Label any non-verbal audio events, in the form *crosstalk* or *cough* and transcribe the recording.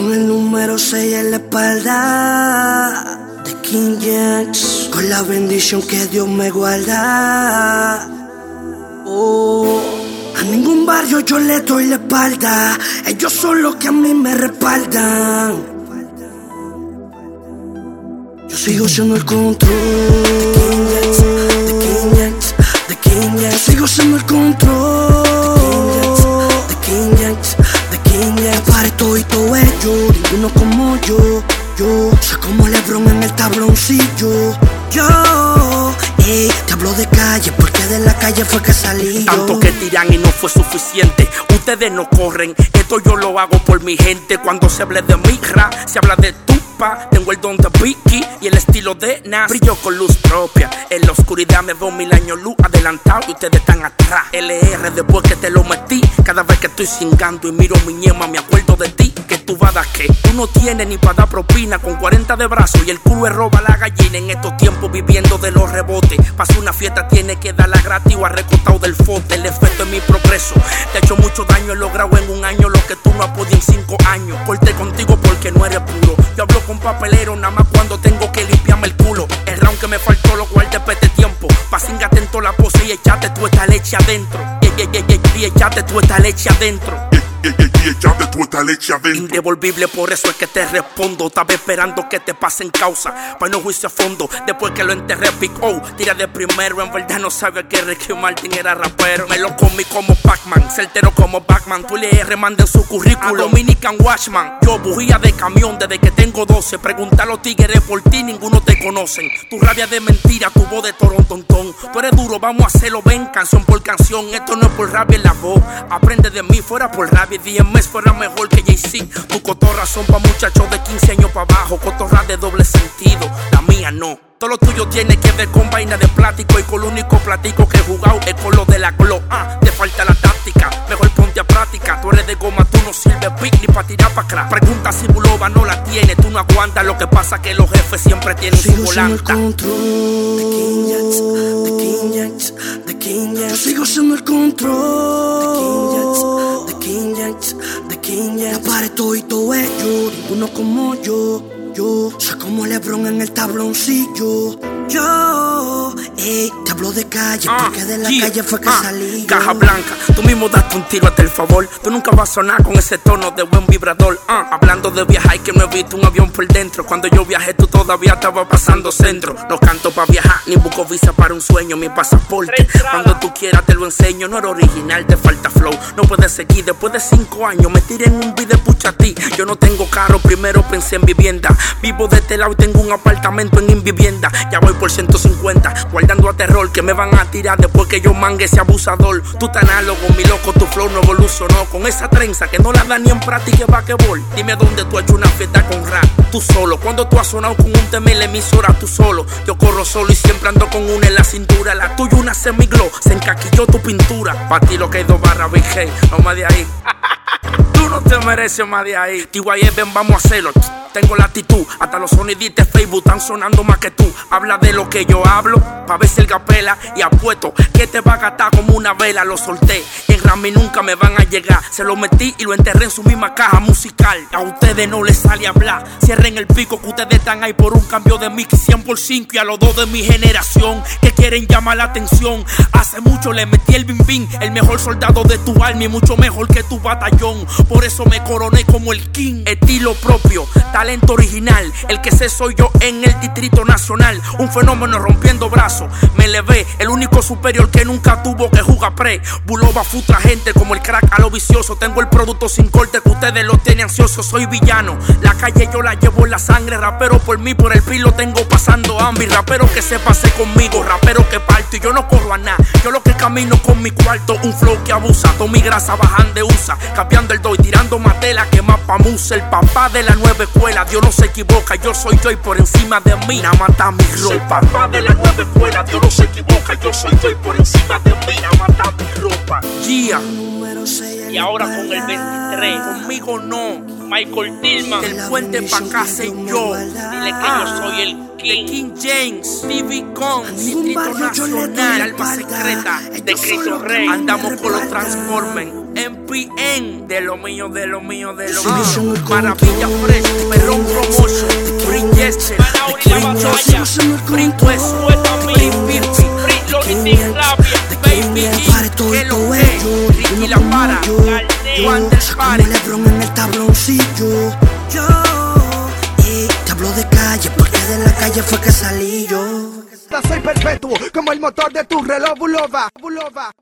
Con el número 6 en la espalda de King James. Con la bendición que Dios me guarda. Oh, a ningún barrio yo le doy la espalda. Ellos son los que a mí me respaldan. Yo sigo siendo el control. De King James, de King James. Yo sigo siendo el control. Y todo ello, ninguno como yo. Yo soy como Lebron en el tabloncillo. Yo, ey, te hablo de calle porque de la calle fue que salí. yo. Tanto que tiran y no fue suficiente. Ustedes no corren, esto yo lo hago por mi gente. Cuando se hable de migra, se habla de tupa. Tengo el don de Vicky y el estilo de Nas. Brillo con luz propia. En la oscuridad me veo mil años luz adelantado y ustedes están atrás. LR después que te lo metí. Cada vez que estoy cingando y miro mi ñema, me acuerdo de ti. Tú no tienes ni para dar propina. Con 40 de brazos y el culo es roba la gallina. En estos tiempos viviendo de los rebotes. Pasa una fiesta, tiene que darla gratis o arrecotado del fote. El efecto es mi progreso. Te he hecho mucho daño, he logrado en un año lo que tú no has podido en cinco años. Corté contigo porque no eres puro. Yo hablo con papelero nada más cuando tengo que limpiarme el culo. El round que me faltó lo guardé para este tiempo. Pa' cingarte en toda la pose y echate tú esta leche adentro. Y, y, y, y echate tú esta leche adentro. Indevolvible, por eso es que te respondo. Estaba esperando que te pasen causa. Pa' no juicio a fondo. Después que lo enterré, Big O. Tira de primero. En verdad no sabía que Ricky Martin era rapero. Me lo comí como Pac-Man. Certero como Batman. Tú le remanda en su currículo. Dominican Watchman. Yo bujía de camión desde que tengo 12. Pregunta a los tigres por ti, ninguno te conocen. Tu rabia de mentira, tu voz de torontontón. Tú eres duro, vamos a hacerlo. Ven, canción por canción. Esto no es por rabia en la voz. Aprende de mí, fuera por rabia. DMS fuera mejor que Jay-Z. Tu cotorra son pa' muchachos de 15 años para abajo. Cotorra de doble sentido. La mía no. Todo lo tuyo tiene que ver con vaina de plástico y con lo único plático que he jugado es con lo de la glo. Ah, te falta la táctica, mejor ponte a práctica. Tú eres de goma, tú no sirves pic ni pa' tirar pa' crack. Pregunta si Bulova no la tiene, tú no aguantas. Lo que pasa que los jefes siempre tienen su Sigo siendo el volanta. sigo siendo el control de King James, de King James. Para todo y todo ello, ninguno como yo. Yo soy como Lebron en el tabloncillo. Yo, ey, te hablo de calle Ah, porque de la yeah, calle fue que ah, salí. yo. Caja blanca, tú mismo daste un tiro hasta el favor. Tú nunca vas a sonar con ese tono de buen vibrador. Ah, hablando de viajar, que no he visto un avión por dentro. Cuando yo viajé, tú todavía estabas pasando centro. No canto para viajar, ni busco visa para un sueño, mi pasaporte. Cuando tú quieras, te lo enseño. No era original, te falta flow. No puedes seguir después de cinco años. Me tiré en un video, pucha a ti. Yo no tengo carro, primero pensé en vivienda. Vivo de este lado y tengo un apartamento en invivienda. Ya voy por 150, guardando a terror que me van a tirar después que yo mangue ese abusador. Tú tan análogo, mi loco, tu flow no evolucionó. Con esa trenza que no la da ni en práctica basquetbol. Dime dónde tú has hecho una fiesta con rap. Tú solo, cuando tú has sonado con un tema emisora, tú solo. Yo corro solo y siempre ando con una en la cintura. La tuya una semiglow, se encaquilló tu pintura. Pa' ti lo que hay dos barras, Big Hey, no más de ahí. *laughs* Tú no te mereces más de ahí. TYE, ven, vamos a hacerlo. Tengo la actitud, hasta los sonidistas de Facebook están sonando más que tú. Habla de lo que yo hablo, pa' ver si el gapela. Y apuesto que te va a gastar como una vela. Lo solté, en Grammy nunca me van a llegar. Se lo metí y lo enterré en su misma caja musical. A ustedes no les sale hablar. Cierren el pico que ustedes están ahí por un cambio de mix 100 por 5 y a los dos de mi generación que quieren llamar la atención. Hace mucho le metí el bim bim, el mejor soldado de tu alma y mucho mejor que tu batallón. Por eso me coroné como el king. Estilo propio, talento original. El que sé soy yo en el distrito nacional. Un fenómeno rompiendo brazos. Me elevé, el único superior que nunca tuvo que jugar pre. Bulova futra gente como el crack a lo vicioso. Tengo el producto sin corte que ustedes lo tienen ansioso. Soy villano. La calle yo la llevo en la sangre. Rapero por mí, por el pilo tengo pasando hambre. Rapero que se pase conmigo. Rapero que parto y yo no corro a nada. Yo lo que camino con mi cuarto. Un flow que abusa. Toda mi grasa bajan de usa. Cambiando el doy, tirando matela que más pa' musa. El papá de la nueva escuela. Dios no se equivoca. Yo soy yo y por encima de mí. Nada mata mi Soy ropa. papá de la nueva escuela, Dios no se equivoca. Yo soy yo y por encima de mí, nada mata mi ropa. En Y ahora con el espalda. 23, conmigo no. Michael Tillman, del La puente pa' bendición casa que y Dios me yo. Dile que yo soy el King. De King James, TV Con, Distrito Nacional, Alma. Secreta, de Cristo Rey. Andamos con los respaldan. MPN, de lo mío, de lo mío, de lo mío. Maravilla. Fresh, Perrón Promotion, Free Jester, Free el Free control. Quest, Free Pipi, Free Lonnie Flavia, Baby G, que lo es Ricky La como Para, Juan del como Pare. Lebron en el tabloncillo. Yo, y te hablo de calle porque de la calle fue que salí yo. Soy perpetuo como el motor de tu reloj. Bulova. Bulova.